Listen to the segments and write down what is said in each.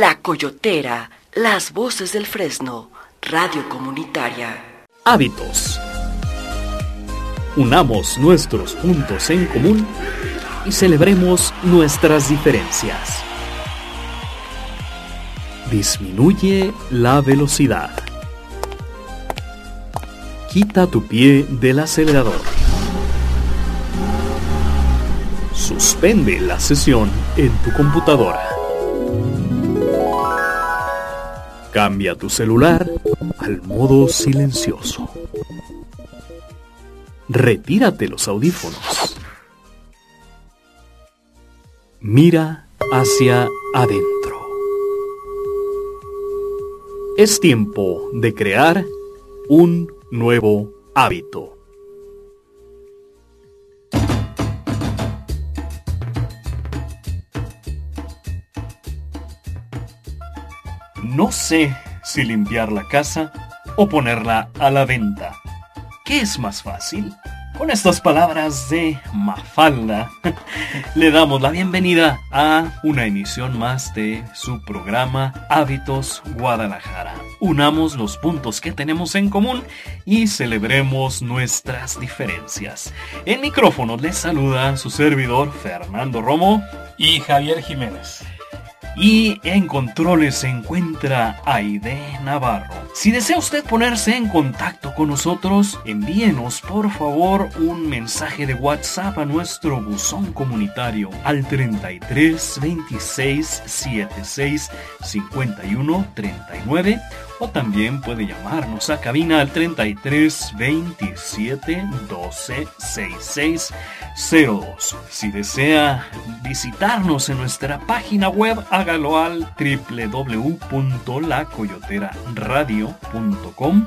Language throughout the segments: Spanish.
La Coyotera, las voces del Fresno, radio comunitaria. Hábitos. Unamos nuestros puntos en común y celebremos nuestras diferencias. Disminuye la velocidad. Quita tu pie del acelerador. Suspende la sesión en tu computadora. Cambia tu celular al modo silencioso. Retírate los audífonos. Mira hacia adentro. Es tiempo de crear un nuevo hábito. No sé si limpiar la casa o ponerla a la venta. ¿Qué es más fácil? Con estas palabras de Mafalda, le damos la bienvenida a una emisión más de su programa Hábitos Guadalajara. Unamos los puntos que tenemos en común y celebremos nuestras diferencias. En micrófono les saluda su servidor Fernando Romo y Javier Jiménez. Y en controles se encuentra Aide Navarro. Si desea usted ponerse en contacto con nosotros, envíenos por favor un mensaje de WhatsApp a nuestro buzón comunitario al 33 26 76 51 39 o también puede llamarnos a cabina al 33 27 12 66 02. Si desea visitarnos en nuestra página web, hágalo al www.lacoyoteraradio.com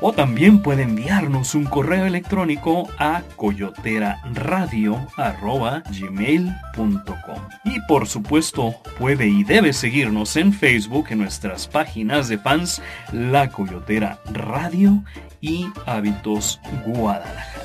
o también puede enviarnos un correo electrónico a coyoteraradio.gmail.com Y por supuesto puede y debe seguirnos en Facebook en nuestras páginas de fans La Coyotera Radio y Hábitos Guadalajara.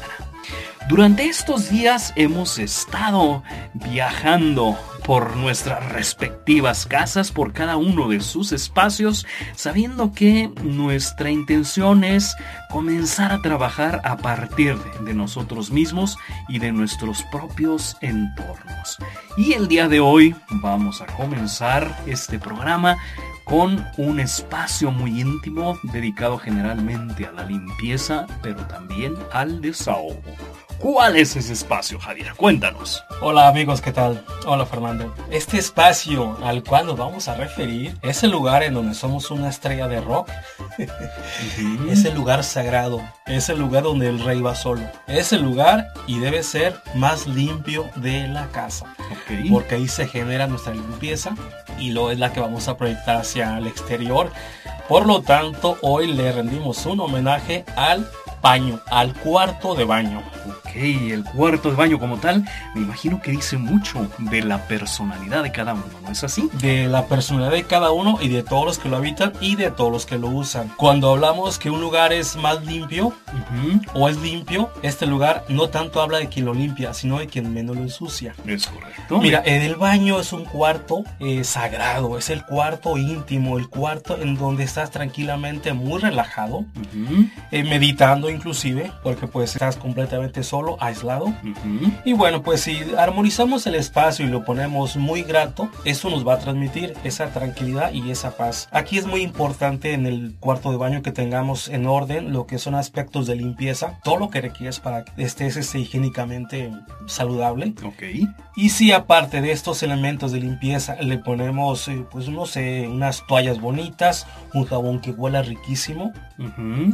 Durante estos días hemos estado viajando por nuestras respectivas casas, por cada uno de sus espacios, sabiendo que nuestra intención es comenzar a trabajar a partir de nosotros mismos y de nuestros propios entornos. Y el día de hoy vamos a comenzar este programa con un espacio muy íntimo dedicado generalmente a la limpieza, pero también al desahogo. ¿Cuál es ese espacio, Javier? Cuéntanos. Hola amigos, ¿qué tal? Hola Fernando. Este espacio al cual nos vamos a referir es el lugar en donde somos una estrella de rock. Es el lugar sagrado. Es el lugar donde el rey va solo. Es el lugar y debe ser más limpio de la casa. Porque ahí se genera nuestra limpieza y lo es la que vamos a proyectar hacia el exterior. Por lo tanto, hoy le rendimos un homenaje al baño, al cuarto de baño. Ok, el cuarto de baño como tal, me imagino que dice mucho de la personalidad de cada uno, ¿no es así? De la personalidad de cada uno y de todos los que lo habitan y de todos los que lo usan. Cuando hablamos que un lugar es más limpio o es limpio, este lugar no tanto habla de quien lo limpia, sino de quien menos lo ensucia. Es correcto. Mira, en el baño es un cuarto eh, sagrado, es el cuarto íntimo, el cuarto en donde estás tranquilamente muy relajado, eh, meditando inclusive, porque pues estás completamente solo, aislado. Y bueno, pues si armonizamos el espacio y lo ponemos muy grato, eso nos va a transmitir esa tranquilidad y esa paz. Aquí es muy importante en el cuarto de baño que tengamos en orden lo que son aspectos de limpieza, todo lo que requieres para que estés este, higiénicamente saludable. Ok. Y si aparte de estos elementos de limpieza le ponemos, eh, pues no sé, unas toallas bonitas, un jabón que huela riquísimo,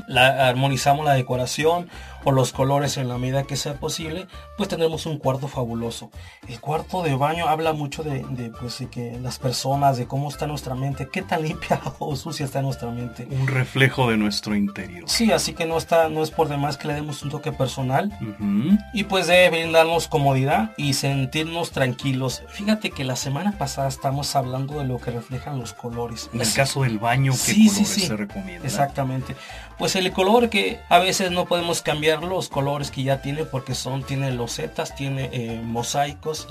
la, armonizamos la decoración o los colores en la medida que sea posible, pues tendremos un cuarto fabuloso. El cuarto de baño habla mucho de, pues, de que las personas, de cómo está nuestra mente, qué tan limpia o sucia está nuestra mente. Un reflejo de nuestro interior. Sí, así que no está, no es por demás que le demos un toque personal y pues debe brindarnos comodidad y sentirnos tranquilos. Fíjate que la semana pasada estamos hablando de lo que reflejan los colores. En el caso del baño, ¿qué colores se recomienda? Exactamente. Pues el color que a veces no podemos cambiar ver los colores que ya tiene porque son, tiene losetas, tiene eh, mosaicos.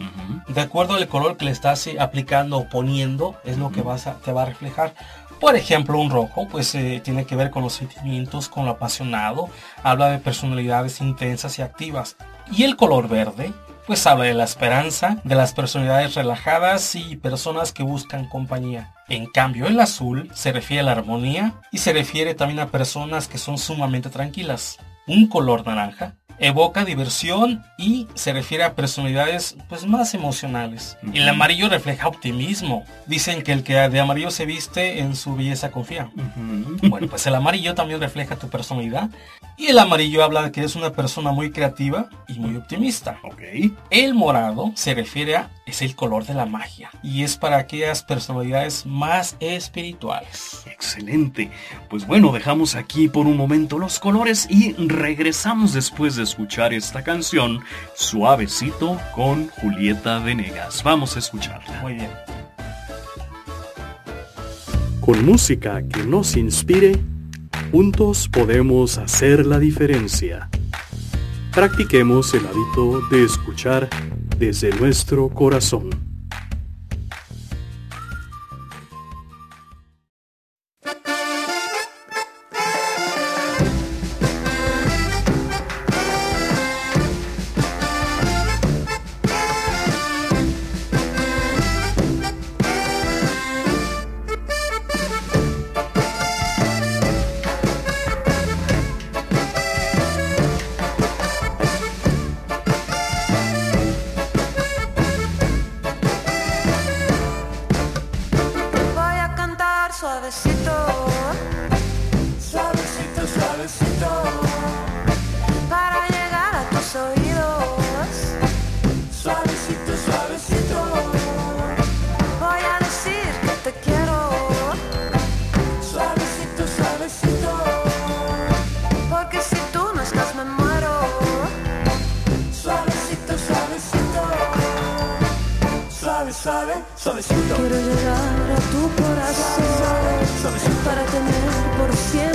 De acuerdo al color que le estás eh, aplicando o poniendo, es lo que vas a, te va a reflejar. Por ejemplo, un rojo, pues eh, tiene que ver con los sentimientos, con lo apasionado, habla de personalidades intensas y activas. Y el color verde, pues habla de la esperanza, de las personalidades relajadas y personas que buscan compañía. En cambio, el azul se refiere a la armonía y se refiere también a personas que son sumamente tranquilas. Un color naranja evoca diversión y se refiere a personalidades pues más emocionales. El amarillo refleja optimismo. Dicen que el que de amarillo se viste en su belleza confía. Bueno, pues el amarillo también refleja tu personalidad y el amarillo habla de que es una persona muy creativa y muy optimista. El morado se refiere a es el color de la magia y es para aquellas personalidades más espirituales. Excelente. Pues bueno, dejamos aquí por un momento los colores y regresamos después de escuchar esta canción, Suavecito, con Julieta Venegas. Vamos a escucharla. Muy bien. Con música que nos inspire, juntos podemos hacer la diferencia. Practiquemos el hábito de escuchar desde nuestro corazón. oídos. Suavecito, suavecito. Voy a decir que te quiero. Suavecito, suavecito. Porque si tú no estás, me muero. Suavecito, suavecito. Suave, suave, suavecito. Quiero llegar a tu corazón. Suavecito. Para tener por siempre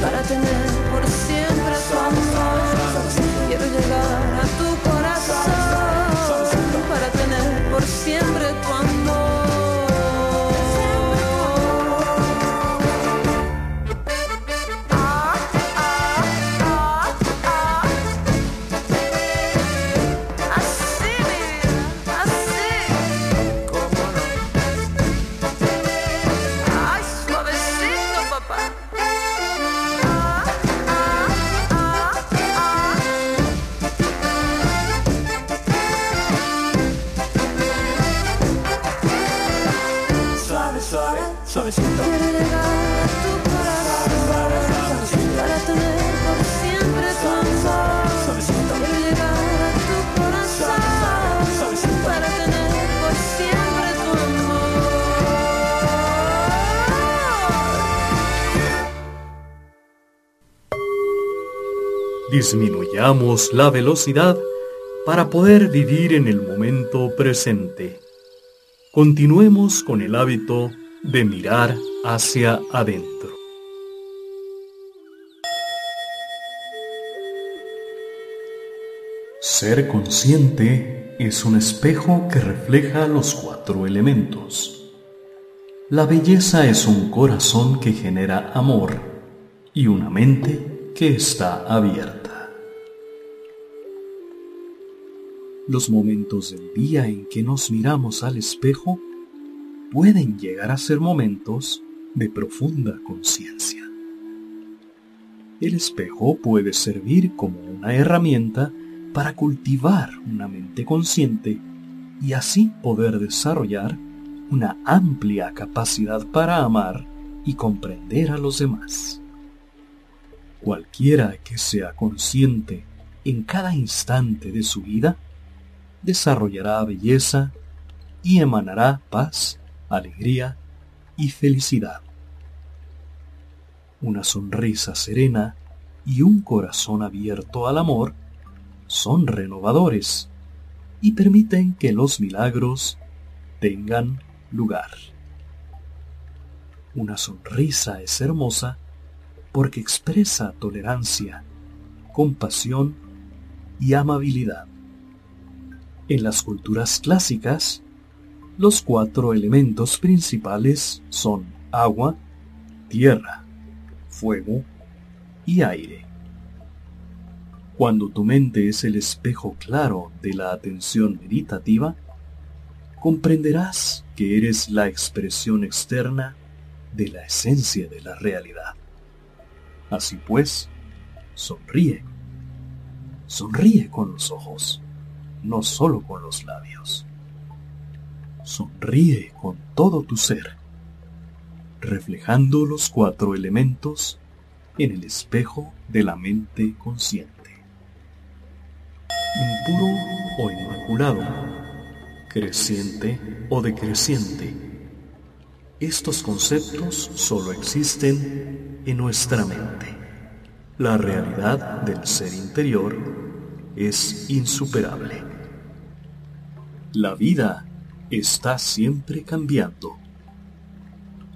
para tener por siempre su amor. Disminuyamos la velocidad para poder vivir en el momento presente. Continuemos con el hábito de mirar hacia adentro. Ser consciente es un espejo que refleja los cuatro elementos. La belleza es un corazón que genera amor y una mente que está abierta. Los momentos del día en que nos miramos al espejo pueden llegar a ser momentos de profunda conciencia. El espejo puede servir como una herramienta para cultivar una mente consciente y así poder desarrollar una amplia capacidad para amar y comprender a los demás. Cualquiera que sea consciente en cada instante de su vida, desarrollará belleza y emanará paz, alegría y felicidad. Una sonrisa serena y un corazón abierto al amor son renovadores y permiten que los milagros tengan lugar. Una sonrisa es hermosa porque expresa tolerancia, compasión y amabilidad. En las culturas clásicas, los cuatro elementos principales son agua, tierra, fuego y aire. Cuando tu mente es el espejo claro de la atención meditativa, comprenderás que eres la expresión externa de la esencia de la realidad. Así pues, sonríe. Sonríe con los ojos, no solo con los labios. Sonríe con todo tu ser, reflejando los cuatro elementos en el espejo de la mente consciente. Impuro o inmaculado, creciente o decreciente. Estos conceptos solo existen en nuestra mente. La realidad del ser interior es insuperable. La vida está siempre cambiando.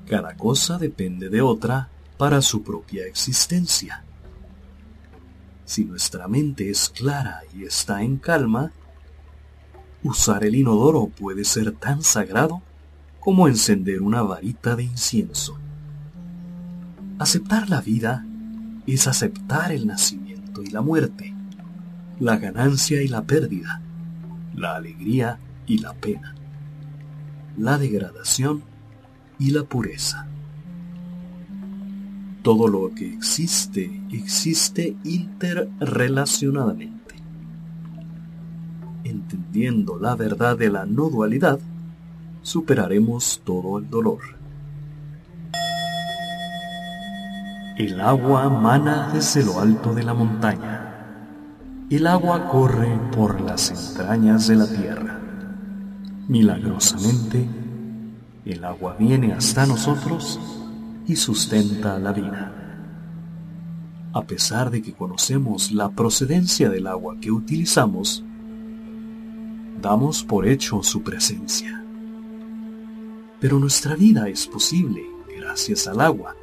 Cada cosa depende de otra para su propia existencia. Si nuestra mente es clara y está en calma, usar el inodoro puede ser tan sagrado como encender una varita de incienso. Aceptar la vida es aceptar el nacimiento y la muerte, la ganancia y la pérdida, la alegría y la pena, la degradación y la pureza. Todo lo que existe existe interrelacionadamente. Entendiendo la verdad de la no dualidad, superaremos todo el dolor. El agua mana desde lo alto de la montaña. El agua corre por las entrañas de la tierra. Milagrosamente, el agua viene hasta nosotros y sustenta la vida. A pesar de que conocemos la procedencia del agua que utilizamos, damos por hecho su presencia. Pero nuestra vida es posible gracias al agua.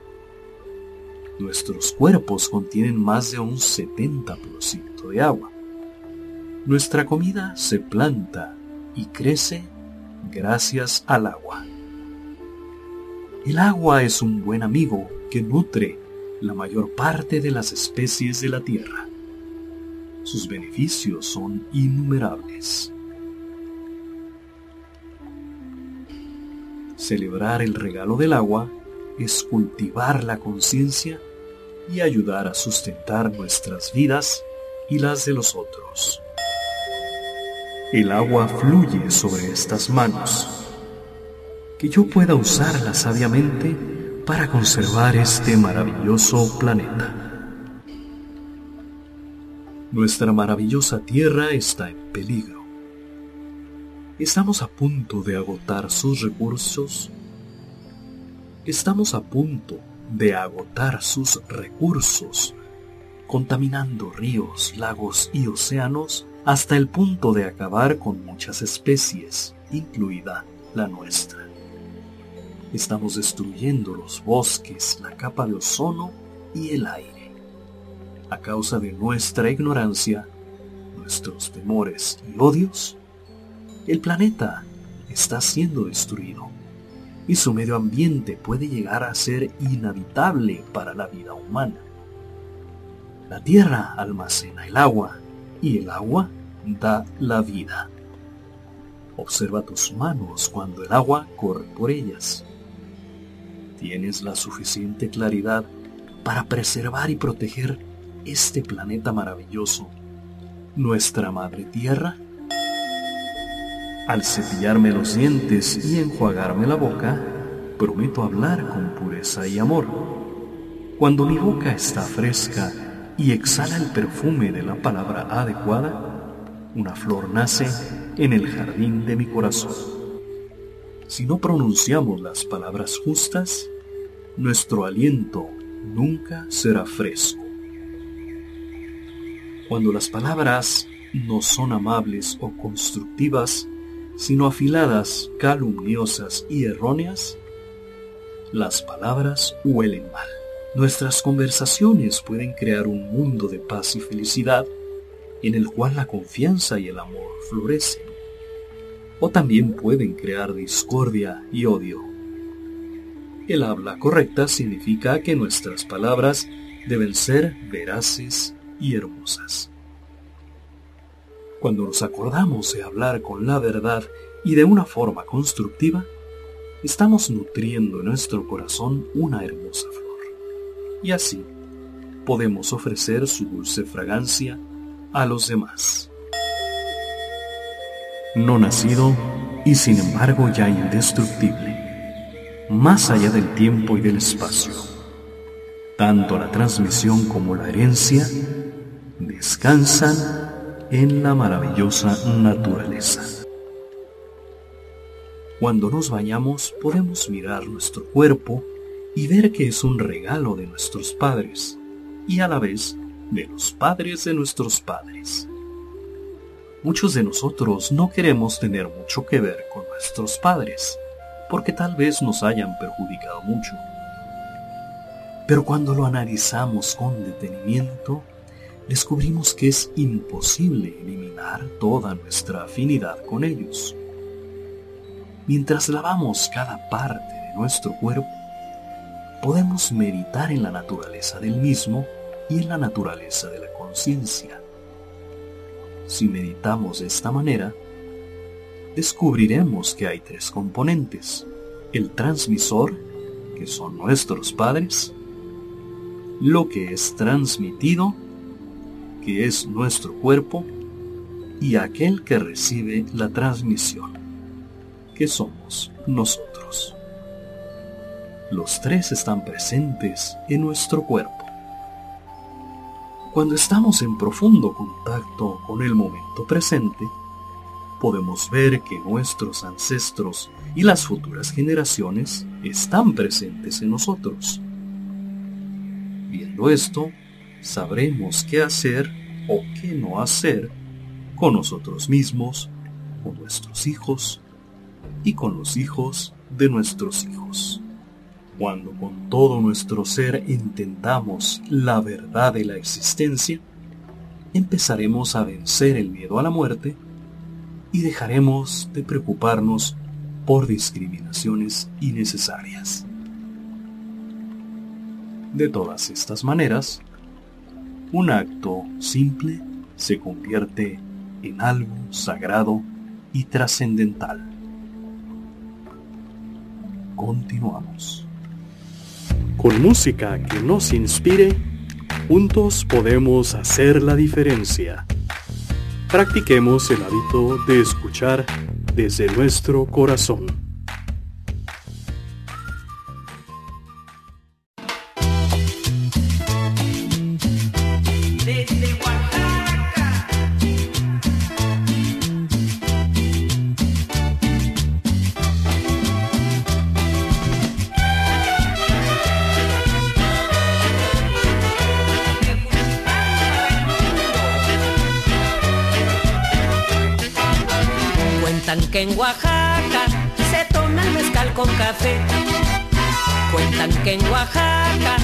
Nuestros cuerpos contienen más de un 70% de agua. Nuestra comida se planta y crece gracias al agua. El agua es un buen amigo que nutre la mayor parte de las especies de la tierra. Sus beneficios son innumerables. Celebrar el regalo del agua es cultivar la conciencia y ayudar a sustentar nuestras vidas y las de los otros. El agua fluye sobre estas manos que yo pueda usarla sabiamente para conservar este maravilloso planeta. Nuestra maravillosa Tierra está en peligro. Estamos a punto de agotar sus recursos. Estamos a punto de agotar sus recursos, contaminando ríos, lagos y océanos hasta el punto de acabar con muchas especies, incluida la nuestra. Estamos destruyendo los bosques, la capa de ozono y el aire. A causa de nuestra ignorancia, nuestros temores y odios, el planeta está siendo destruido y su medio ambiente puede llegar a ser inhabitable para la vida humana. La tierra almacena el agua y el agua da la vida. Observa tus manos cuando el agua corre por ellas. ¿Tienes la suficiente claridad para preservar y proteger este planeta maravilloso, nuestra Madre Tierra? Al cepillarme los dientes y enjuagarme la boca, prometo hablar con pureza y amor. Cuando mi boca está fresca y exhala el perfume de la palabra adecuada, una flor nace en el jardín de mi corazón. Si no pronunciamos las palabras justas, nuestro aliento nunca será fresco. Cuando las palabras no son amables o constructivas, sino afiladas, calumniosas y erróneas, las palabras huelen mal. Nuestras conversaciones pueden crear un mundo de paz y felicidad en el cual la confianza y el amor florecen. O también pueden crear discordia y odio. El habla correcta significa que nuestras palabras deben ser veraces y hermosas. Cuando nos acordamos de hablar con la verdad y de una forma constructiva, estamos nutriendo en nuestro corazón una hermosa flor. Y así podemos ofrecer su dulce fragancia a los demás. No nacido y sin embargo ya indestructible, más allá del tiempo y del espacio. Tanto la transmisión como la herencia descansan en la maravillosa naturaleza. Cuando nos bañamos podemos mirar nuestro cuerpo y ver que es un regalo de nuestros padres y a la vez de los padres de nuestros padres. Muchos de nosotros no queremos tener mucho que ver con nuestros padres, porque tal vez nos hayan perjudicado mucho. Pero cuando lo analizamos con detenimiento, descubrimos que es imposible eliminar toda nuestra afinidad con ellos. Mientras lavamos cada parte de nuestro cuerpo, podemos meditar en la naturaleza del mismo y en la naturaleza de la conciencia. Si meditamos de esta manera, descubriremos que hay tres componentes. El transmisor, que son nuestros padres, lo que es transmitido, es nuestro cuerpo, y aquel que recibe la transmisión, que somos nosotros. Los tres están presentes en nuestro cuerpo. Cuando estamos en profundo contacto con el momento presente, podemos ver que nuestros ancestros y las futuras generaciones están presentes en nosotros. Viendo esto, sabremos qué hacer o qué no hacer con nosotros mismos, con nuestros hijos y con los hijos de nuestros hijos. Cuando con todo nuestro ser entendamos la verdad de la existencia, empezaremos a vencer el miedo a la muerte y dejaremos de preocuparnos por discriminaciones innecesarias. De todas estas maneras, un acto simple se convierte en algo sagrado y trascendental. Continuamos. Con música que nos inspire, juntos podemos hacer la diferencia. Practiquemos el hábito de escuchar desde nuestro corazón. Que en Oaxaca se toma el mezcal con café. Cuentan que en Oaxaca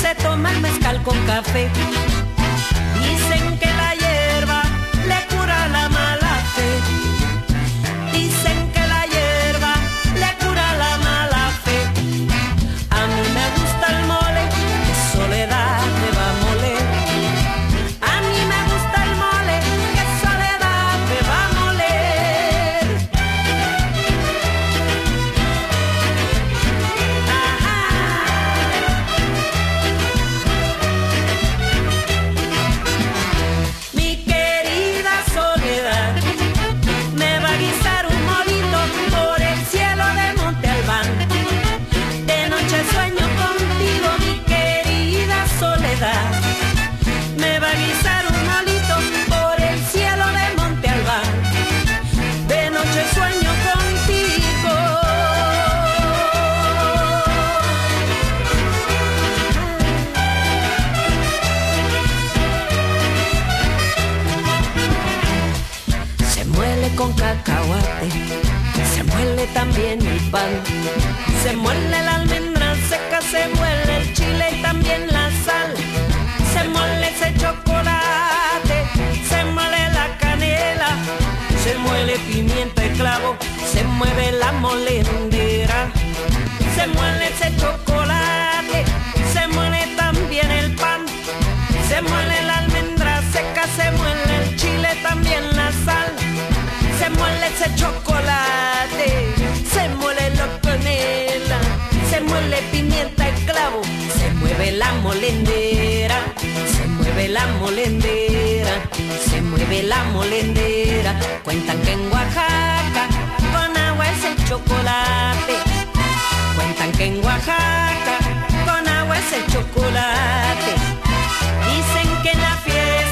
se toma el mezcal con café. Dicen que la con cacahuate. Se muele también el pan, se muele la almendra seca, se muele el chile y también la sal. Se muele ese chocolate, se muele la canela, se muele pimienta y clavo, se mueve la molendera. Se muele ese chocolate, se muele también el pan. Ese chocolate, se muele la canela, se muele pimienta y clavo, se mueve la molendera, se mueve la molendera, se mueve la molendera. Cuentan que en Oaxaca con agua es el chocolate. Cuentan que en Oaxaca con agua es el chocolate. Dicen que la fiesta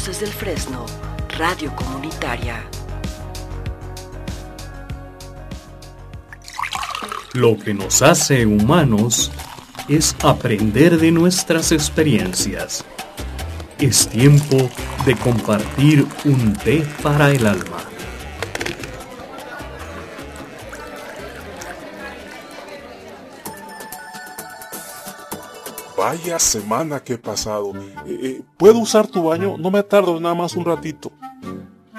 Fresno, radio comunitaria. Lo que nos hace humanos es aprender de nuestras experiencias. Es tiempo de compartir un té para el alma. Vaya semana que he pasado. Eh, eh, ¿Puedo usar tu baño? No me tardo nada más un ratito.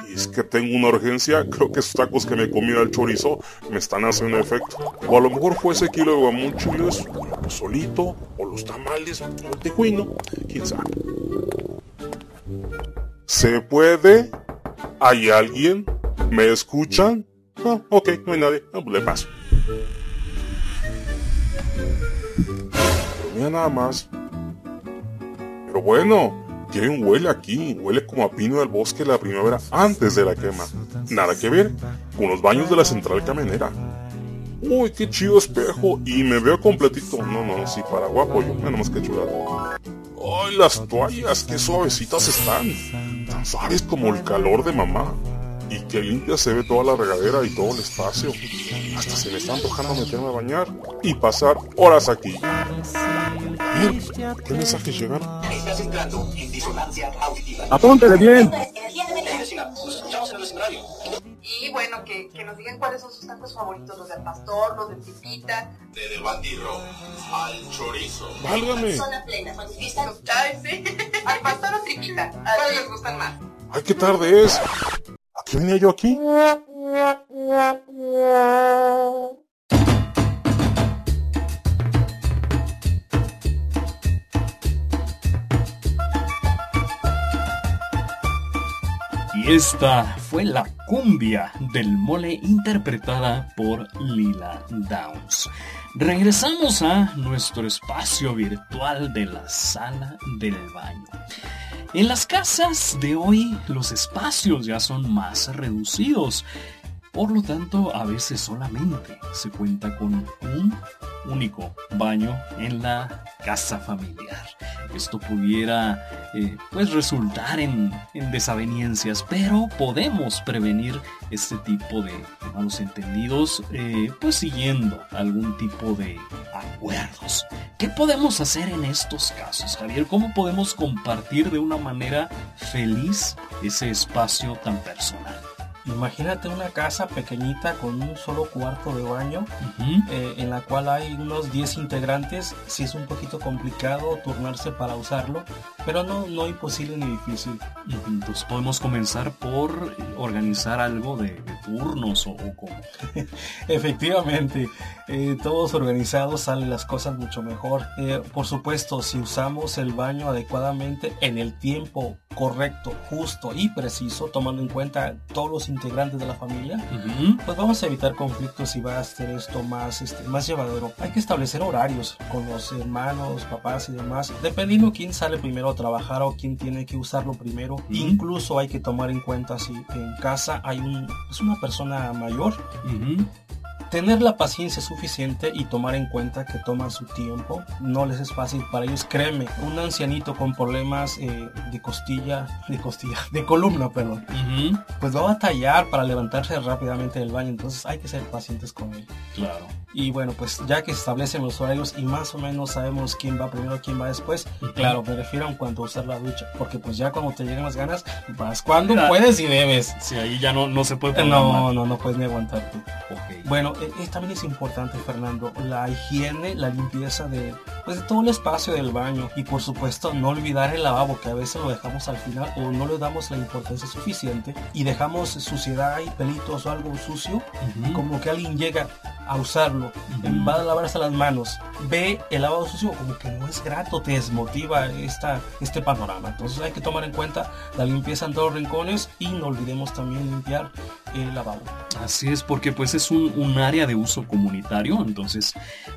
Y es que tengo una urgencia. Creo que esos tacos que me comí al chorizo me están haciendo efecto. O a lo mejor fue ese kilo de guamón chiles, o solito, o los tamales, o tejuino. Quién sabe. ¿Se puede? ¿Hay alguien? ¿Me escuchan? Ah, ok, no hay nadie. Ah, pues le paso. Nada más. Pero bueno, ¿quién huele aquí? Huele como a pino del bosque la primavera antes de la quema. Nada que ver con los baños de la central camionera. Uy, qué chido espejo. Y me veo completito. No, no, sí, para guapo yo. Nada que chulada. Ay, las toallas, qué suavecitas están. Tan suaves como el calor de mamá. Y qué limpia se ve toda la regadera y todo el espacio. Hasta se me está antojando meterme a bañar y pasar horas aquí. Bien, ¿qué mensajes llegaron? Estás entrando en disonancia auditiva. Apúntele bien. Nos escuchamos en el escenario. Y bueno, que, que nos digan cuáles son sus tacos favoritos, los del pastor, los de tripita, Desde el bandirro al chorizo. Válgame. zona plena. Al pastor o tripita, ¿cuáles les gustan más? Ay, qué tarde es. ¿A qué venía yo aquí? Y esta fue la cumbia del mole interpretada por Lila Downs. Regresamos a nuestro espacio virtual de la sala del baño. En las casas de hoy los espacios ya son más reducidos. Por lo tanto, a veces solamente se cuenta con un único baño en la casa familiar. Esto pudiera eh, pues resultar en, en, desavenencias, pero podemos prevenir este tipo de malos entendidos, eh, pues siguiendo algún tipo de acuerdos. ¿Qué podemos hacer en estos casos, Javier? ¿Cómo podemos compartir de una manera feliz ese espacio tan personal? Imagínate una casa pequeñita con un solo cuarto de baño eh, en la cual hay unos 10 integrantes. Si es un poquito complicado turnarse para usarlo, pero no, no imposible ni difícil. Entonces podemos comenzar por organizar algo de, turnos o, como. Efectivamente, eh, todos organizados salen las cosas mucho mejor. Eh, por supuesto, si usamos el baño adecuadamente en el tiempo correcto, justo y preciso, tomando en cuenta todos los integrantes de la familia, pues vamos a evitar conflictos y va a hacer esto más, este, más llevadero. Hay que establecer horarios con los hermanos, papás y demás, dependiendo quién sale primero a trabajar o quién tiene que usarlo primero. Incluso hay que tomar en cuenta si en casa hay un, es una persona mayor tener la paciencia suficiente y tomar en cuenta que toman su tiempo. No les es fácil para ellos. Créeme, un ancianito con problemas eh, de costilla, de costilla, de columna, perdón, pues va a batallar para levantarse rápidamente del baño. Entonces hay que ser pacientes con él. Claro. Y bueno, pues ya que se establecen los horarios y más o menos sabemos quién va primero, quién va después, claro, me refiero a cuando usar la ducha, porque pues ya cuando te llegan las ganas, vas cuando puedes y debes. Si ahí ya no, no se puede No, no, no puedes ni aguantarte. Okay. Bueno, eh, también es importante, Fernando, la higiene, la limpieza de, pues, de todo el espacio del baño y por supuesto no olvidar el lavabo que a veces lo dejamos al final o no le damos la importancia suficiente y dejamos suciedad y pelitos o algo sucio, como que alguien llega a usarlo, va a lavarse las manos, ve el lavado sucio como que no es grato, te desmotiva esta, este panorama. Entonces hay que tomar en cuenta la limpieza en todos los rincones y no olvidemos también limpiar el lavabo. Así es, porque pues es un, un, área de uso comunitario, entonces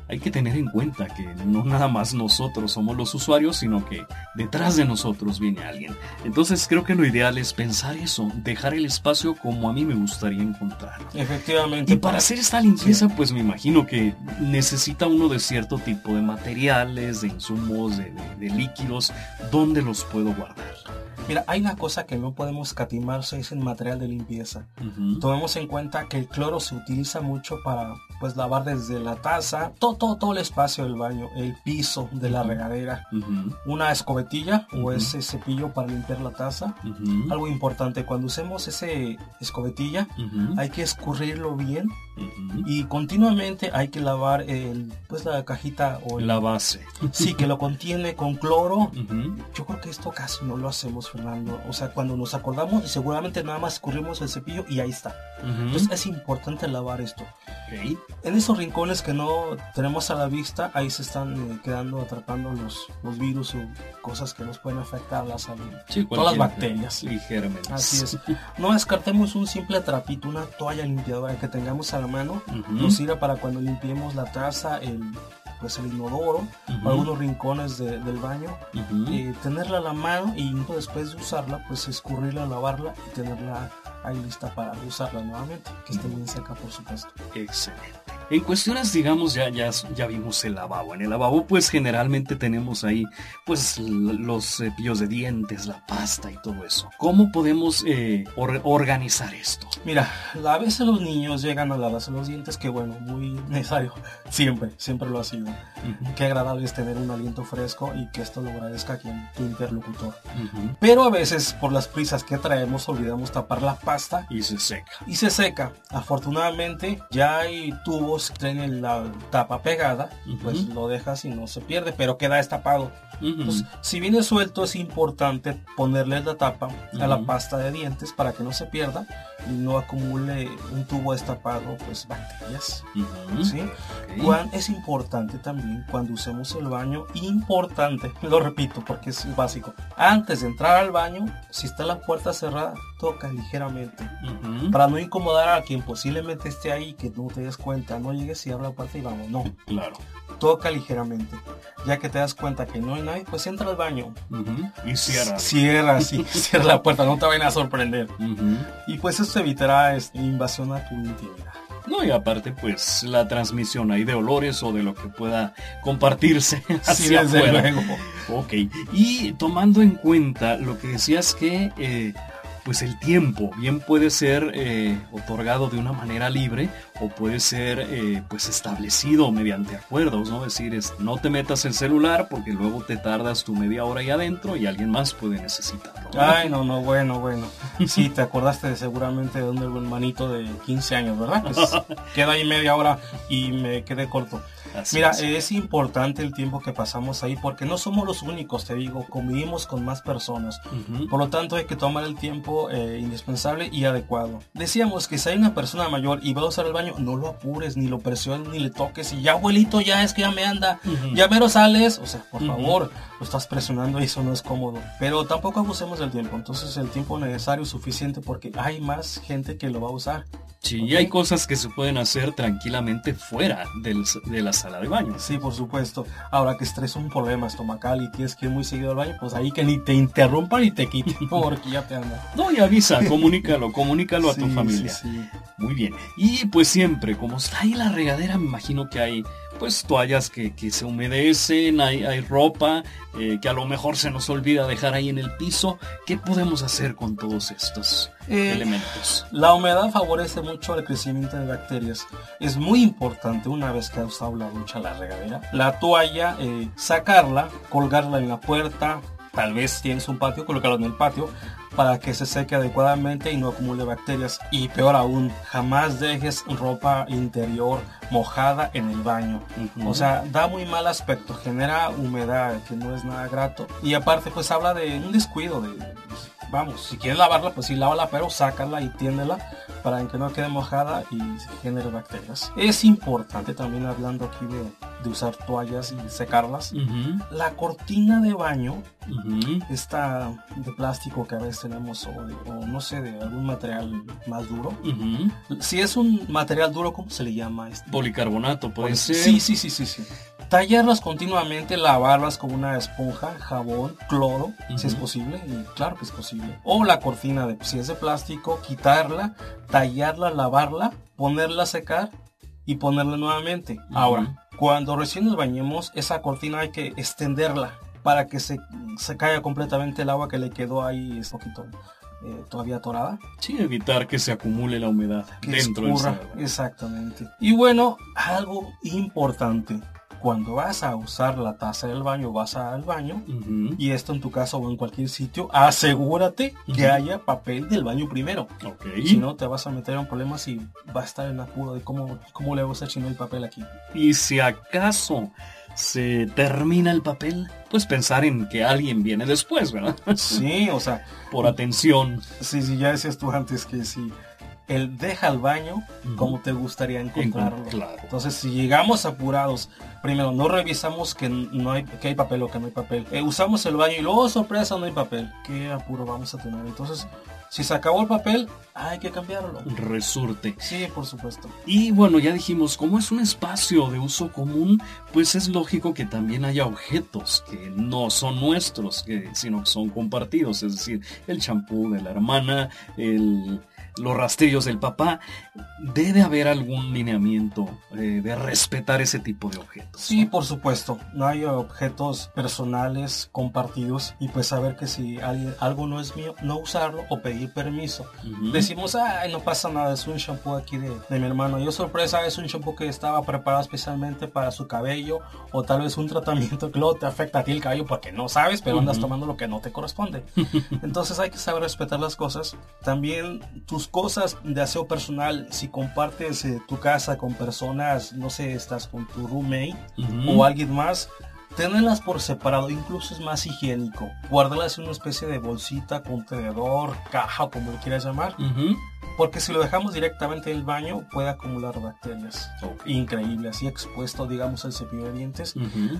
hay que tener en cuenta que no nada más nosotros somos los usuarios, sino que detrás de nosotros viene alguien. Entonces creo que lo ideal es pensar eso, dejar el espacio como a mí me gustaría encontrar. Efectivamente. Y para hacer esta limpieza, pues me imagino que necesita uno de cierto tipo de materiales, de insumos, de, de líquidos, ¿dónde los puedo guardar? Mira, hay una cosa que no podemos catimarse, es el material de limpieza. Tomemos en cuenta que el cloro se utiliza mucho para pues lavar desde la taza, todo, todo, todo el espacio del baño, el piso de la regadera, una escobetilla o ese cepillo para limpiar la taza. Algo importante, cuando usemos ese escobetilla, hay que escurrirlo bien y continuamente hay que lavar el, pues la cajita o la base. Sí, que lo contiene con cloro. Yo creo que esto casi no lo hacemos o sea, cuando nos acordamos y seguramente nada más escurrimos el cepillo y ahí está. Entonces es importante lavar esto. En esos rincones que no tenemos a la vista, ahí se están eh, quedando atrapando los, los virus o cosas que nos pueden afectar a la salud. Todas las bacterias. Y gérmenes. Así es. No descartemos un simple trapito, una toalla limpiadora que tengamos a la mano. Nos sirva para cuando limpiemos la taza, el pues el inodoro algunos rincones del baño y tenerla a la mano y después de usarla pues escurrirla lavarla y tenerla ahí lista para usarla nuevamente que esté bien seca por supuesto excelente en cuestiones, digamos, ya, ya, ya vimos el lavabo. En el lavabo, pues generalmente tenemos ahí, pues, los cepillos de dientes, la pasta y todo eso. ¿Cómo podemos eh, organizar esto? Mira, a veces los niños llegan a lavarse los dientes, que bueno, muy necesario. Siempre, siempre lo ha sido. Qué agradable es tener un aliento fresco y que esto lo agradezca quien tu interlocutor. Pero a veces, por las prisas que traemos, olvidamos tapar la pasta. Y se seca. Y se seca. Afortunadamente, ya hay tubos tienen la tapa pegada, pues lo dejas y no se pierde, pero queda destapado. si viene suelto es importante ponerle la tapa a la pasta de dientes para que no se pierda y no acumule un tubo destapado pues bacterias. es importante también cuando usemos el baño, importante, lo repito porque es básico, antes de entrar al baño, si está la puerta cerrada, toca ligeramente para no incomodar a quien posiblemente esté ahí que no te des cuenta, no llegues y abra la puerta y vamos, no. Claro. Toca ligeramente. Ya que te das cuenta que no hay nadie, pues entra al baño. Y cierra. Cierra, sí, cierra la puerta, no te vayan a sorprender. Y pues evitará invasión a tu intimidad. No, y aparte, pues la transmisión ahí de olores o de lo que pueda compartirse hacia desde afuera. luego. Ok, y tomando en cuenta lo que decías que eh, pues el tiempo bien puede ser eh, otorgado de una manera libre o puede ser eh, pues establecido mediante acuerdos, ¿no? Es decir, es, no te metas el celular porque luego te tardas tu media hora ahí adentro y alguien más puede necesitarlo. ¿no? Ay, no, no, bueno, bueno. Sí, te acordaste de, seguramente de un hermanito de 15 años, ¿verdad? Pues, queda ahí media hora y me quedé corto. Así Mira, es. es importante el tiempo que pasamos ahí porque no somos los únicos, te digo, convivimos con más personas. Por lo tanto, hay que tomar el tiempo eh, indispensable y adecuado. Decíamos que si hay una persona mayor y va a usar el baño, no lo apures, ni lo presiones, ni le toques. Y ya, abuelito, ya es que ya me anda, ya mero sales. O sea, por favor, lo estás presionando y eso no es cómodo. Pero tampoco abusemos del tiempo. Entonces, el tiempo necesario es suficiente porque hay más gente que lo va a usar. Sí, y hay cosas que se pueden hacer tranquilamente fuera del- de la sala de baño. Sí, por supuesto. Ahora que estrés un problema estomacal y tienes que ir muy seguido al baño, pues ahí que ni te interrumpan ni te quiten porque ya te anda. No, y avisa, comunícalo, comunícalo a tu familia. sí, sí. Muy bien. Y pues siempre, como está ahí la regadera, me imagino que hay pues toallas que, que se humedecen, hay, hay ropa eh, que a lo mejor se nos olvida dejar ahí en el piso. ¿Qué podemos hacer con todos estos Eh, elementos? La humedad favorece mucho el crecimiento de bacterias. Es muy importante una vez que has usado la ducha, la regadera, la toalla, eh, sacarla, colgarla en la puerta. Tal vez tienes un patio, colocarlo en el patio para que se seque adecuadamente y no acumule bacterias. Y peor aún, jamás dejes ropa interior mojada en el baño. O sea, da muy mal aspecto, genera humedad que no es nada grato. Y aparte, pues habla de un descuido de, vamos, si quieres lavarla, pues sí, lávala, pero sácala y tiéndela para que no quede mojada y genere bacterias. Es importante también hablando aquí de, de usar toallas y secarlas. La cortina de baño, ujú. esta de plástico que a veces tenemos, o, no sé, de algún material más duro. Ujú. Si es un material duro, ¿cómo se le llama? Este? Policarbonato puede ser. Sí, sí, sí, sí, sí. Tallarlas continuamente, lavarlas con una esponja, jabón, cloro, si es posible, y claro que es posible. O la cortina, de, si es de plástico, quitarla, tallarla, lavarla, ponerla a secar y ponerla nuevamente. Ahora, cuando recién nos bañemos, esa cortina hay que extenderla para que se, se caiga completamente el agua que le quedó ahí un poquito eh, todavía atorada. Sí, evitar que se acumule la humedad que dentro del escurra, salón. Exactamente. Y bueno, algo importante. Cuando vas a usar la taza del baño, vas al baño, y esto en tu casa o en cualquier sitio, asegúrate que Ujú. haya papel del baño primero. Ok. Si no, te vas a meter en problemas y va a estar en apuro de cómo, cómo le vas a echar el papel aquí. Y si acaso se termina el papel, pues pensar en que alguien viene después, ¿verdad? Sí, o sea, Por atención. sí, sí, ya decías tú antes que si él deja el baño como te gustaría encontrarlo. Claro. Entonces, si llegamos apurados, primero no revisamos que no hay que hay papel o que no hay papel. Eh, usamos el baño y luego "Oh, sorpresa no hay papel. ¿Qué apuro vamos a tener? Entonces, si se acabó el papel, hay que cambiarlo. Resurte. Sí, por supuesto. Y bueno, ya dijimos, como es un espacio de uso común, pues es lógico que también haya objetos que no son nuestros, que, sino que son compartidos, es decir, el champú de la hermana, el, los rastrillos del papá. Debe haber algún lineamiento eh, de respetar ese tipo de objetos. Sí, ¿no? por supuesto. No hay objetos personales compartidos y pues saber que si alguien, algo no es mío, no usarlo o pedir permiso. Decimos, ay, no pasa nada, es un shampoo aquí de, de mi hermano. Yo sorpresa, es un shampoo que estaba preparado especialmente para su cabello o tal vez un tratamiento que luego te afecta a ti el cabello porque no sabes, pero andas tomando lo que no te corresponde. Entonces hay que saber respetar las cosas. También tus cosas de aseo personal, si compartes eh, tu casa con personas, no sé, estás con tu roommate o alguien más, tenerlas por separado, incluso es más higiénico. Guardarlas en una especie de bolsita, contenedor, caja, como lo quieras llamar. Porque si lo dejamos directamente en el baño, puede acumular bacterias. Ok. Increíble, así expuesto, digamos, al cepillo de dientes.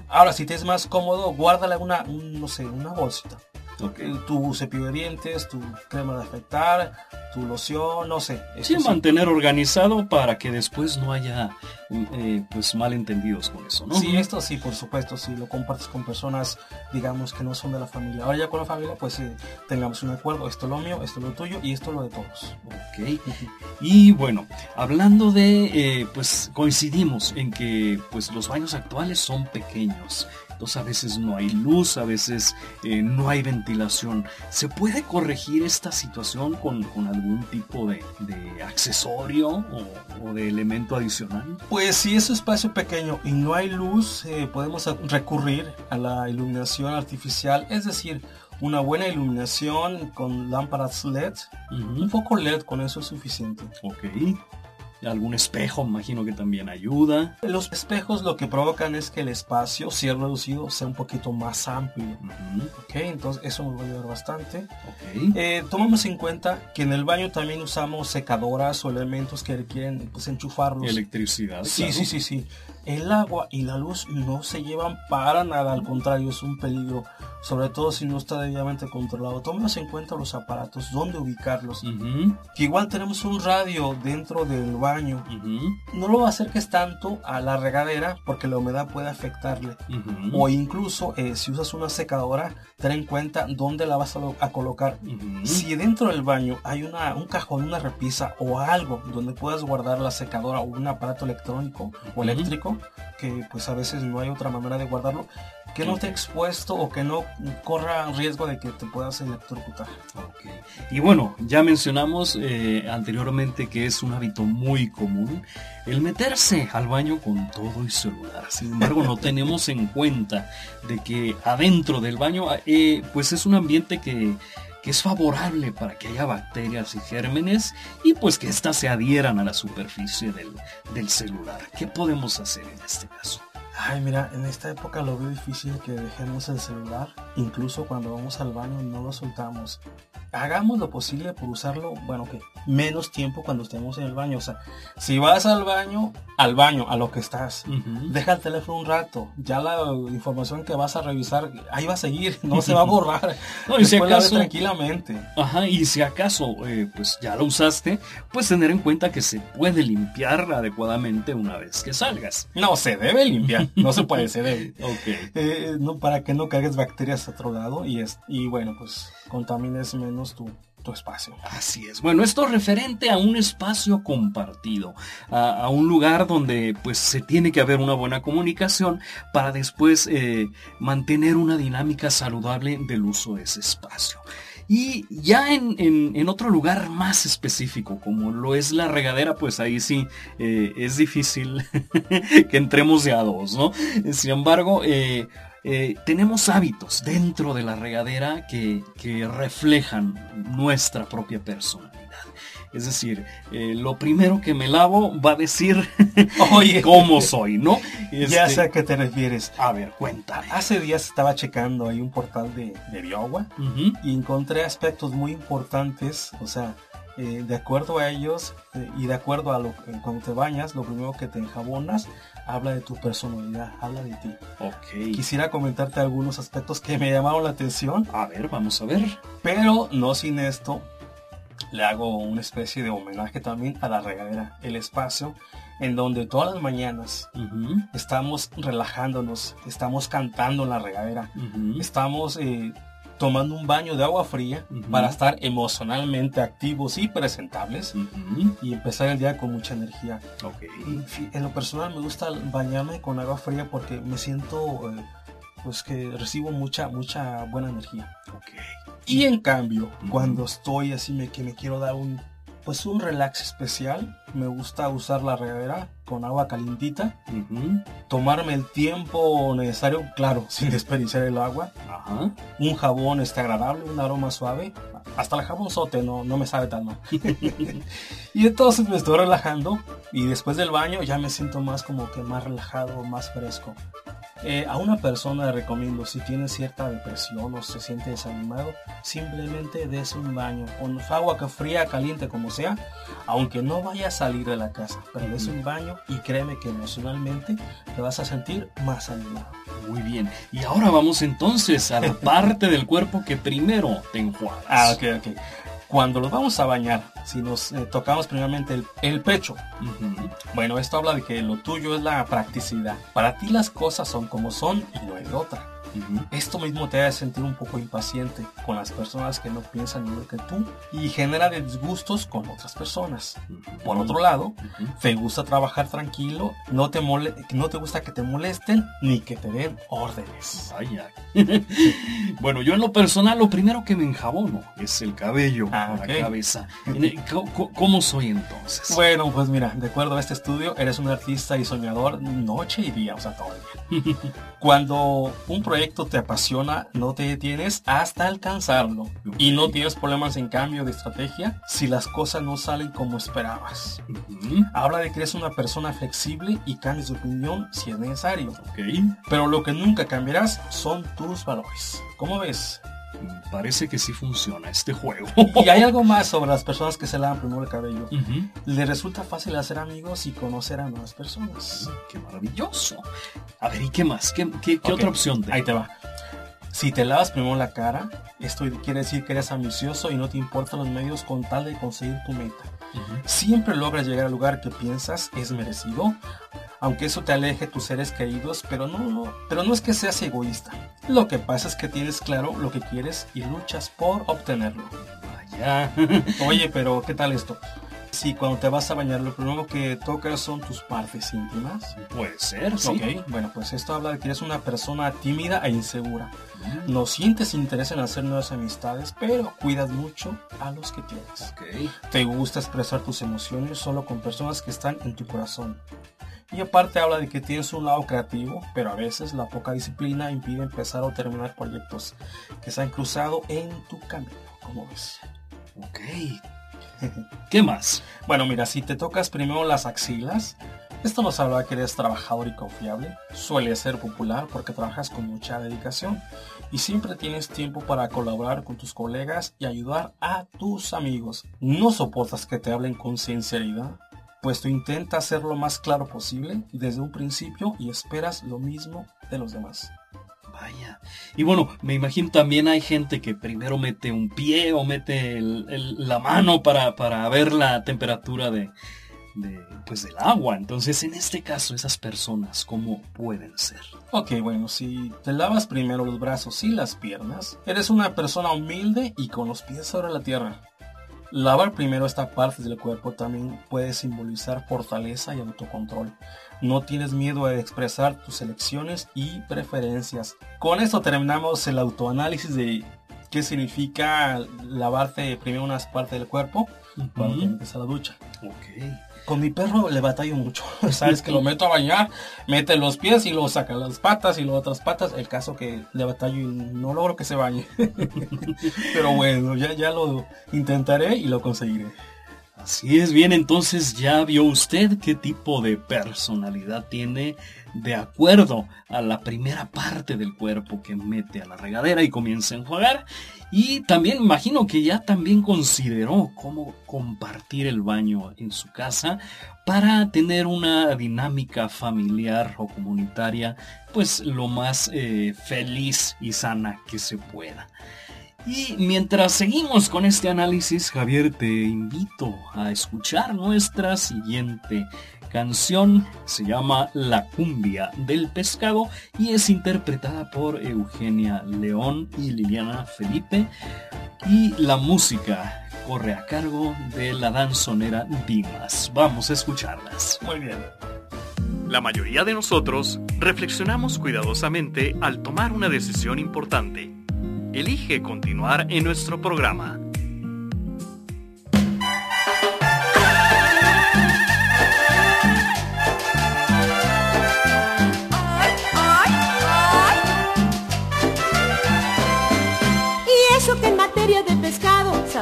Ahora, si te es más cómodo, guárdala en una, un, no sé, una bolsita. Ok. Eh, Tu cepillo de dientes, tu crema de afeitar, tu loción, no sé. Sí. mantener organizado para que después no haya eh, pues malentendidos con eso, ¿no? Sí, esto sí, por supuesto, si lo compartes con personas, digamos, que no son de la familia. Ahora ya con la familia, pues eh, tengamos un acuerdo, esto es lo mío, esto es lo tuyo y esto es lo de todos. Ok. Y bueno, hablando de, eh, pues coincidimos en que pues los baños actuales son pequeños. A veces no hay luz, a veces eh, no hay ventilación. ¿Se puede corregir esta situación con, con algún tipo de, de accesorio o, o de elemento adicional? Pues si es un espacio pequeño y no hay luz, eh, podemos recurrir a la iluminación artificial, es decir, una buena iluminación con lámparas LED. Un foco LED con eso es suficiente. Ok. Algún espejo, imagino que también ayuda. Los espejos lo que provocan es que el espacio, si es reducido, sea un poquito más amplio. Ujú, Ok, entonces eso nos va a ayudar bastante. Ok. Eh, tomamos en cuenta que en el baño también usamos secadoras o elementos que requieren pues, enchufarlos. Electricidad. Sí, claro. sí, sí, sí. El agua y la luz no se llevan para nada, al contrario, es un peligro, sobre todo si no está debidamente controlado. Tomemos en cuenta los aparatos, dónde ubicarlos. Que igual tenemos un radio dentro del baño. No lo acerques tanto a la regadera porque la humedad puede afectarle. O incluso eh, si usas una secadora, ten en cuenta dónde la vas a, a colocar. Si dentro del baño hay una, un cajón, una repisa o algo donde puedas guardar la secadora o un aparato electrónico o eléctrico, que pues a veces no hay otra manera de guardarlo, que no esté expuesto o que no corra riesgo de que te puedas electrocutar. Ok. Y bueno, ya mencionamos eh, anteriormente que es un hábito muy común el meterse al baño con todo y celular. Sin embargo, no tenemos en cuenta de que adentro del baño eh, pues es un ambiente que, que es favorable para que haya bacterias y gérmenes y pues que éstas se adhieran a la superficie del, del celular. ¿Qué podemos hacer en este caso? Ay, mira, en esta época lo veo difícil que dejemos el celular. Incluso cuando vamos al baño no lo soltamos. Hagamos lo posible por usarlo, bueno, que menos tiempo cuando estemos en el baño. O sea, si vas al baño, al baño, a lo que estás. Deja el teléfono un rato. Ya la información que vas a revisar, ahí va a seguir, no se va a borrar. No, y si acaso- tranquilamente. Ajá, y si acaso eh, pues ya lo usaste, pues tener en cuenta que se puede limpiar adecuadamente una vez que salgas. No, se debe limpiar. No se puede, se debe. Ok. Eh, no, para que no cargues bacterias a otro lado y, es, y bueno, pues contamines menos tu, tu espacio. Así es. Bueno, esto es referente a un espacio compartido, a, un lugar donde pues se tiene que haber una buena comunicación para después eh, mantener una dinámica saludable del uso de ese espacio. Y ya en, en- en otro lugar más específico, como lo es la regadera, pues ahí sí eh, es difícil que entremos de a dos, ¿no? Sin embargo, eh, eh, tenemos hábitos dentro de la regadera que, que reflejan nuestra propia personalidad. Es decir, eh, lo primero que me lavo va a decir Oye. cómo soy, ¿no? Ya Este, sé a qué te refieres. A ver, cuéntame. Hace días estaba checando ahí un portal de, de y encontré aspectos muy importantes, o sea, eh, de acuerdo a ellos eh, y de acuerdo a lo que cuando te bañas, lo primero que te enjabonas habla de tu personalidad, habla de ti. Ok. Quisiera comentarte algunos aspectos que me llamaron la atención, A ver, vamos a ver. pero no sin esto le hago una especie de homenaje también a la regadera, el espacio en donde todas las mañanas estamos relajándonos, estamos cantando en la regadera, estamos eh, tomando un baño de agua fría para estar emocionalmente activos y presentables y empezar el día con mucha energía. En lo personal me gusta bañarme con agua fría porque me siento eh, pues que recibo mucha mucha buena energía. Y en cambio, cuando estoy así me, que me quiero dar un pues un relax especial, me gusta usar la regadera con agua calientita, Ujú, tomarme el tiempo necesario, claro, sin desperdiciar el agua, un jabón este agradable, un aroma suave, hasta el jabón sote no, no me sabe tan mal. y entonces me estoy relajando y después del baño ya me siento más como que más relajado, más fresco. Eh, a una persona le recomiendo, si tiene cierta depresión o se siente desanimado, simplemente des un baño con agua que fría, caliente, como sea, aunque no vaya a salir de la casa, pero des un baño y créeme que emocionalmente te vas a sentir más animado. Muy bien. Y ahora vamos entonces a la parte del cuerpo que primero te enjuagas. Ah, ok, ok. Cuando los vamos a bañar, si nos eh, tocamos primeramente el, el pecho, bueno, esto habla de que lo tuyo es la practicidad. Para ti las cosas son como son y no hay otra. Esto mismo te hace sentir un poco impaciente con las personas que no piensan igual que tú y genera disgustos con otras personas. Por otro lado, te gusta trabajar tranquilo, no te, mole- no te gusta que te molesten ni que te den órdenes. Vaya. bueno, yo en lo personal lo primero que me enjabono es el cabello, Ah, la cabeza. Co- co- ¿Cómo soy entonces? Bueno, pues mira, de acuerdo a este estudio, eres un artista y soñador noche y día, o sea, todo el día. Cuando un proyecto te apasiona, no te detienes hasta alcanzarlo. Y no tienes problemas en cambio de estrategia si las cosas no salen como esperabas. Habla de que eres una persona flexible y cambias de opinión si es necesario. Pero lo que nunca cambiarás son tus valores. ¿Cómo ves? Parece que sí funciona este juego. Y hay algo más sobre las personas que se lavan primero el cabello. Ujú. Le resulta fácil hacer amigos y conocer a nuevas personas. Qué maravilloso. A ver, ¿y qué más? ¿Qué, qué- otra opción Ahí tengo? te va. Si te lavas primero la cara, esto quiere decir que eres ambicioso y no te importan los medios con tal de conseguir tu meta. Siempre logras llegar al lugar que piensas es merecido, aunque eso te aleje tus seres queridos, pero no, no, pero no es que seas egoísta. Lo que pasa es que tienes claro lo que quieres y luchas por obtenerlo. Vaya. Oye, pero ¿qué tal esto? Si cuando te vas a bañar lo primero que tocas son tus partes íntimas. Puede ser, sí. Ok, bueno, pues esto habla de que eres una persona tímida e insegura. No sientes interés en hacer nuevas amistades, pero cuidas mucho a los que tienes. Ok. Te gusta expresar tus emociones solo con personas que están en tu corazón. Y aparte habla de que tienes un lado creativo, pero a veces la poca disciplina impide empezar o terminar proyectos que se han cruzado en tu camino. ¿Cómo ves? Ok. ¿Qué más? Bueno, mira, si te tocas primero las axilas, esto nos habla de que eres trabajador y confiable. Suele ser popular porque trabajas con mucha dedicación y siempre tienes tiempo para colaborar con tus colegas y ayudar a tus amigos. No soportas que te hablen con sinceridad, pues tú intentas ser lo más claro posible desde un principio y esperas lo mismo de los demás. Vaya. Y bueno, me imagino también hay gente que primero mete un pie o mete el- el- la mano para, para ver la temperatura de, de, pues del agua. Entonces, en este caso, esas personas, ¿cómo pueden ser? Ok, bueno, si te lavas primero los brazos y las piernas, eres una persona humilde y con los pies sobre la tierra. Lavar primero esta parte del cuerpo también puede simbolizar fortaleza y autocontrol. No tienes miedo de expresar tus elecciones y preferencias. Con esto terminamos el autoanálisis de qué significa lavarte primero unas partes del cuerpo cuando te metes a la ducha. Ok. Con mi perro le batallo mucho. Sabes que lo meto a bañar, mete los pies y luego saca las patas y luego otras patas. El caso que le batallo y no logro que se bañe. Pero bueno, ya, ya lo intentaré y lo conseguiré. Así es, bien, entonces ya vio usted qué tipo de personalidad tiene de acuerdo a la primera parte del cuerpo que mete a la regadera y comienza a enjuagar. Y también imagino que ya también consideró cómo compartir el baño en su casa para tener una dinámica familiar o comunitaria pues lo más eh, feliz y sana que se pueda. Y mientras seguimos con este análisis, Javier, te invito a escuchar nuestra siguiente canción. Se llama La cumbia del pescado y es interpretada por Eugenia León y Liliana Felipe. Y la música corre a cargo de la danzonera Dimas. Vamos a escucharlas. Muy bien. La mayoría de nosotros reflexionamos cuidadosamente al tomar una decisión importante. Elige continuar en nuestro programa.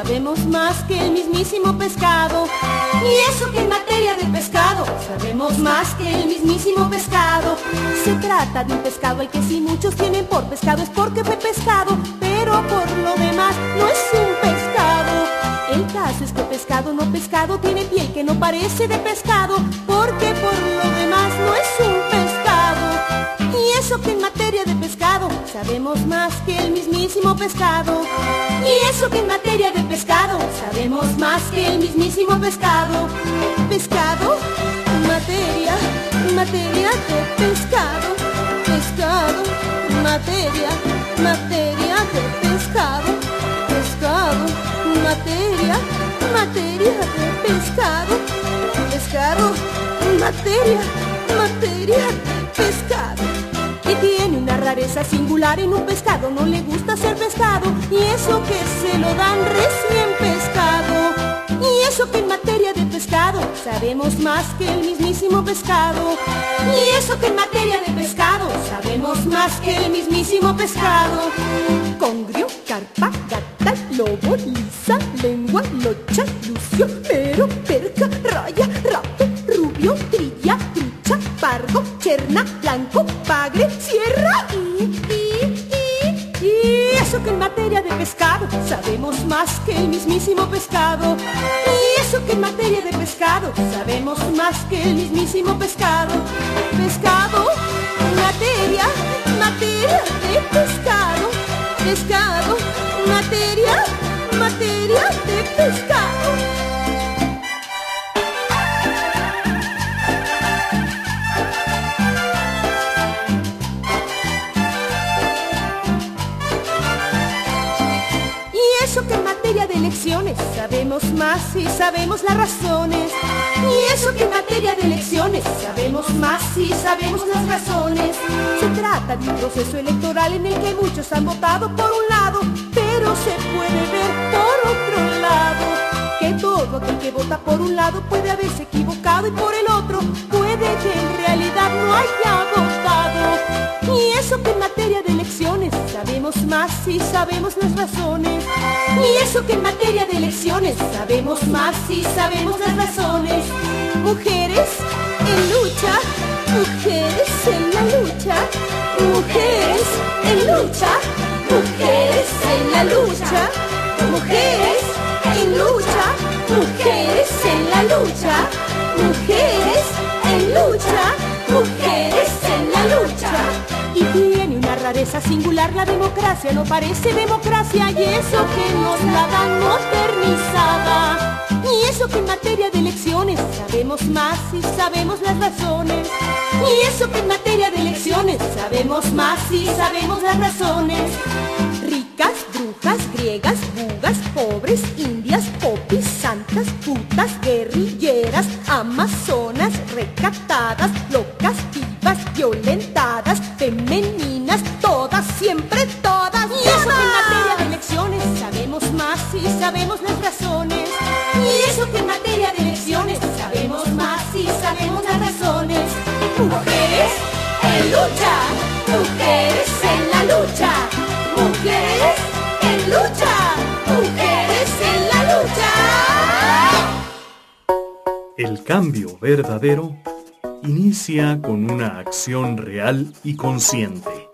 Sabemos más que el mismísimo pescado. Y eso que en materia de pescado sabemos más que el mismísimo pescado. Se trata de un pescado al que si muchos tienen por pescado es porque fue pescado, pero por lo demás no es un pescado. El caso es que pescado no pescado tiene piel que no parece de pescado, porque por lo demás no es un pescado. Y eso que en materia sabemos más que el mismísimo pescado. Y eso que en materia de pescado, sabemos más que el mismísimo pescado. Pescado, materia, materia de pescado. Pescado, materia, materia de pescado. Pescado, materia, materia de pescado. Pescado, materia, materia de pescado. Tiene una rareza singular en un pescado, no le gusta ser pescado. Y eso que se lo dan recién pescado. Y eso que en materia de pescado sabemos más que el mismísimo pescado. Y eso que en materia de pescado sabemos más que el mismísimo pescado. Congrio, carpa, gata, lobo, lisa, lengua, locha, lucio, pero, perca, raya, rato, rubio, trilla, pardo, cherna, blanco, pagre, sierra y, y, y, y eso que en materia de pescado sabemos más que el mismísimo pescado. Y eso que en materia de pescado sabemos más que el mismísimo pescado. Pescado, materia, materia de pescado. Pescado, materia, materia de elecciones sabemos más y sabemos las razones. Y eso que en materia de elecciones sabemos más y sabemos las razones. Se trata de un proceso electoral en el que muchos han votado por un lado, pero se puede ver por otro lado. Que todo aquel que vota por un lado puede haberse equivocado y por el otro puede que en realidad no haya votado. Y eso que en materia de elecciones sabemos más y sabemos las razones. Y eso que en materia de elecciones sabemos más y sabemos las razones. Mujeres en lucha, mujeres en la lucha, mujeres en lucha, mujeres en la lucha, mujeres en lucha, mujeres en la lucha, mujeres en lucha, mujeres en la lucha. Y tiene una rareza singular, la democracia no parece democracia y eso que nos la dan modernizada. Y eso que en materia de elecciones sabemos más y sabemos las razones. Y eso que en materia de elecciones sabemos más y sabemos las razones. Brujas, griegas, bugas, pobres, indias, popis, santas, putas, guerrilleras, amazonas, recatadas, locas, vivas, violentadas, femeninas, todas, siempre todas. Y eso que en materia de elecciones sabemos más y sabemos las razones. Y eso que en materia de elecciones sabemos más y sabemos las razones. Mujeres en lucha, El cambio verdadero inicia con una acción real y consciente.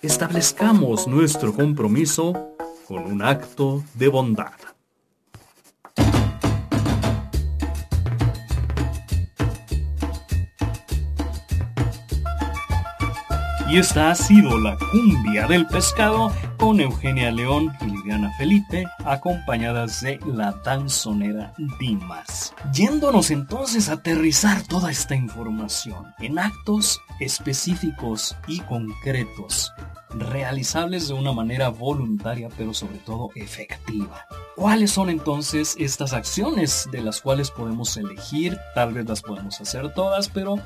Establezcamos nuestro compromiso con un acto de bondad. Y esta ha sido la cumbia del pescado con Eugenia León y Liliana Felipe, acompañadas de la danzonera Dimas. Yéndonos entonces a aterrizar toda esta información en actos específicos y concretos, realizables de una manera voluntaria, pero sobre todo efectiva. ¿Cuáles son entonces estas acciones de las cuales podemos elegir? Tal vez las podemos hacer todas, pero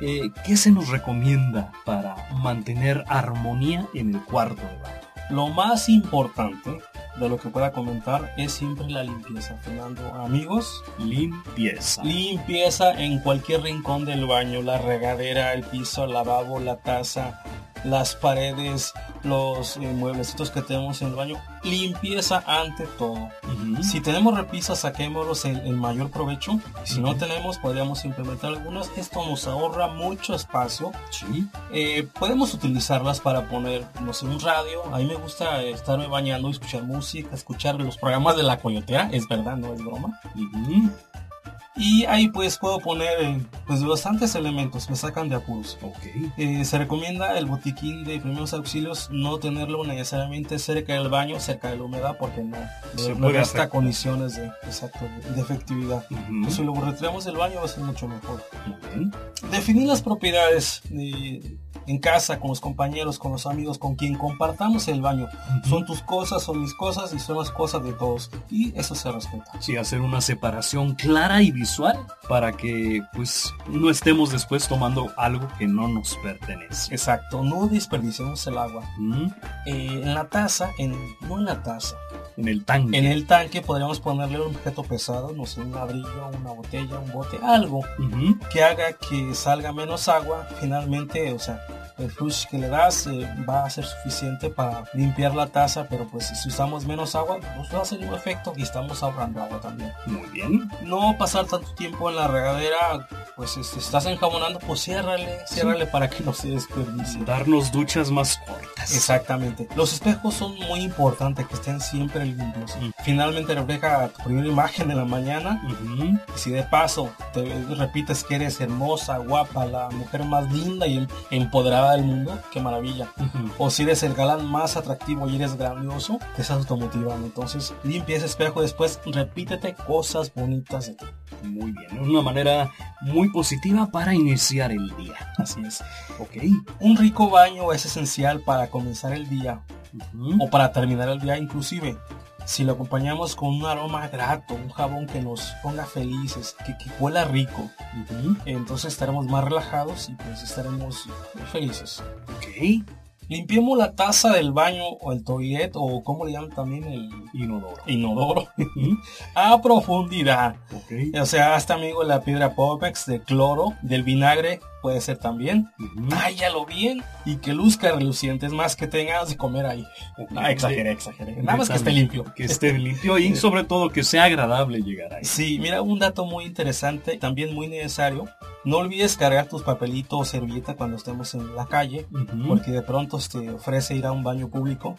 eh, ¿qué se nos recomienda para mantener armonía en el cuarto de baño? Lo más importante de lo que pueda comentar es siempre la limpieza, Fernando. Amigos, Limpieza. limpieza en cualquier rincón del baño, la regadera, el piso, el lavabo, la taza, las paredes, los eh, mueblecitos que tenemos en el baño. Limpieza ante todo. Si tenemos repisas, saquémoslos en, en mayor provecho. Si no tenemos, podríamos implementar algunas. Esto nos ahorra mucho espacio. Sí. Eh, podemos utilizarlas para poner, no sé, un radio. A mí me gusta estarme bañando y escuchar música, escuchar los programas de la coyotera. Es verdad, no es broma. Y ahí pues puedo poner eh, pues bastantes elementos, me sacan de apuros. Ok. Eh, se recomienda el botiquín de primeros auxilios no tenerlo necesariamente cerca del baño, cerca de la humedad, porque no, Se no resta condiciones de, exacto, de efectividad. Si lo retiramos del baño va a ser mucho mejor. Definir las propiedades de- en casa, con los compañeros, con los amigos, con quien compartamos el baño. Son tus cosas, son mis cosas y son las cosas de todos. Y eso se respeta. Sí, hacer una separación clara y visual para que pues no estemos después tomando algo que no nos pertenece. Exacto, no desperdiciemos el agua. Eh, en la taza, en, no en la taza, En el tanque. en el tanque podríamos ponerle un objeto pesado, no sé, un ladrillo, una botella, un bote, algo que haga que salga menos agua. Finalmente, o sea, el flush que le das eh, va a ser suficiente para limpiar la taza, pero pues si usamos menos agua, nos va a hacer un efecto y estamos ahorrando agua también. Muy bien. No pasar tanto tiempo en la regadera, pues este, estás enjabonando, pues ciérrale, ciérrale para que no se desperdicie. Darnos duchas más cortas. Exactamente. Los espejos son muy importantes que estén siempre limpios. Mm. Finalmente refleja tu primera imagen de la mañana. Y si de paso te repites que eres hermosa, guapa, la mujer más linda y em- empoderada del mundo, qué maravilla. O si eres el galán más atractivo y eres grandioso, te estás automotivando. Entonces limpia ese espejo y después repítete cosas bonitas de ti. Muy bien. Es una manera muy positiva para iniciar el día. Así es. Ok. Un rico baño es esencial para comenzar el día o para terminar el día inclusive. Si lo acompañamos con un aroma grato, un jabón que nos ponga felices, que, que huela rico, entonces estaremos más relajados y pues estaremos felices. Ok. Limpiemos la taza del baño o el toilet o como le llaman también el Inodoro. inodoro a profundidad. O sea, hasta amigo la piedra Popex de cloro, del vinagre puede ser también. Tállalo bien y que luzca reluciente. Es más que tengas de comer ahí. Ok. No, exageré, exageré. Nada más que esté limpio. Que esté limpio y sobre todo que sea agradable llegar ahí. Sí, mira, un dato muy interesante, también muy necesario. No olvides cargar tus papelitos o servilleta cuando estemos en la calle, porque de pronto te ofrece ir a un baño público.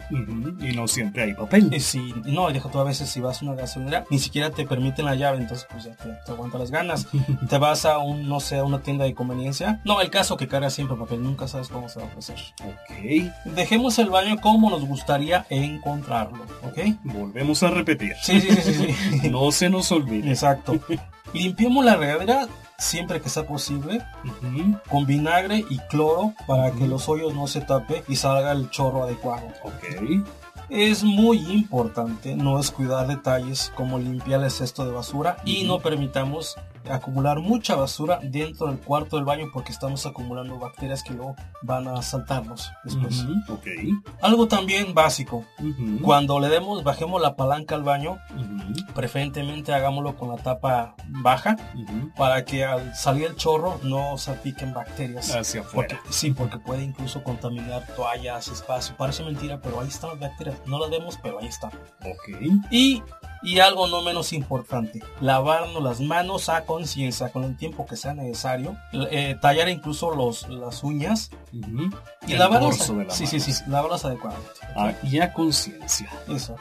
Y no siempre hay papel. Y si, no, deja tú a veces si vas a una gasolinera, ni siquiera te permiten la llave, entonces pues ya te, te aguanta las ganas. te vas a un, no sé, a una tienda de conveniencia. No, el caso que cargas siempre papel, nunca sabes cómo se va a ofrecer. Ok. Dejemos el baño como nos gustaría encontrarlo, ¿ok? Volvemos a repetir. Sí, sí, sí, sí. sí. No se nos olvide. Exacto. Limpiemos la regadera siempre que sea posible con vinagre y cloro para que los hoyos no se tape y salga el chorro adecuado. Ok. Es muy importante no descuidar detalles como limpiar el cesto de basura y no permitamos acumular mucha basura dentro del cuarto del baño porque estamos acumulando bacterias que luego van a saltarnos después. Ujú. Ok. Algo también básico, cuando le demos, bajemos la palanca al baño, preferentemente hagámoslo con la tapa baja para que al salir el chorro no salpiquen bacterias. Hacia Porque, afuera. sí, porque puede incluso contaminar toallas, espacio. Parece mentira, pero ahí están las bacterias. No las vemos, pero ahí están. Ok. Y, y algo no menos importante, lavarnos las manos a conciencia con el tiempo que sea necesario. Eh, tallar incluso los, las uñas y El lavarlas. dorso de la Sí, sí, sí, lavarlas adecuadamente. Ah, y a conciencia. Eso.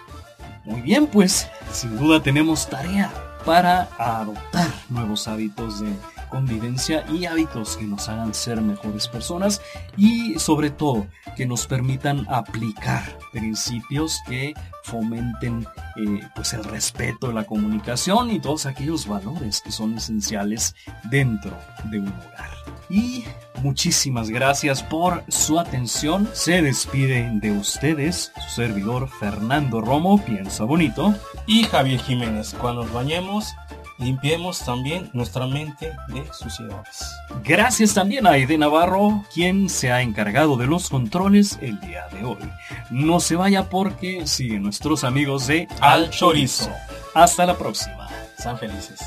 Muy bien, pues sin duda tenemos tarea para adoptar nuevos hábitos de convivencia y hábitos que nos hagan ser mejores personas y sobre todo que nos permitan aplicar principios que fomenten eh, pues el respeto, la comunicación y todos aquellos valores que son esenciales dentro de un hogar. Y muchísimas gracias por su atención. Se despide de ustedes su servidor Fernando Romo, piensa bonito. Y Javier Jiménez, cuando nos bañemos, limpiemos también nuestra mente de suciedades. Gracias también a Aide Navarro, quien se ha encargado de los controles el día de hoy. No se vaya porque siguen nuestros amigos de Al Chorizo. Hasta la próxima. Sean felices.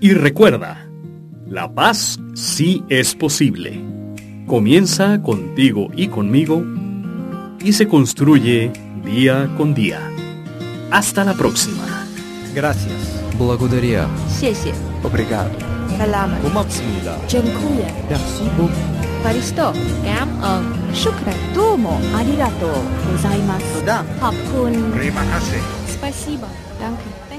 Y recuerda, la paz sí es posible. Comienza contigo y conmigo y se construye día con día. Hasta la próxima. Gracias. Благодаря. 谢谢. Obrigado. Salamat. Kumapsmila. Dziękuję. Merci beaucoup. Paristo. Cảm ơn. Shukran. Domo. Arigato. Gozaimasu. Туда. Хапкун. Terima kasih. Спасибо. Danke.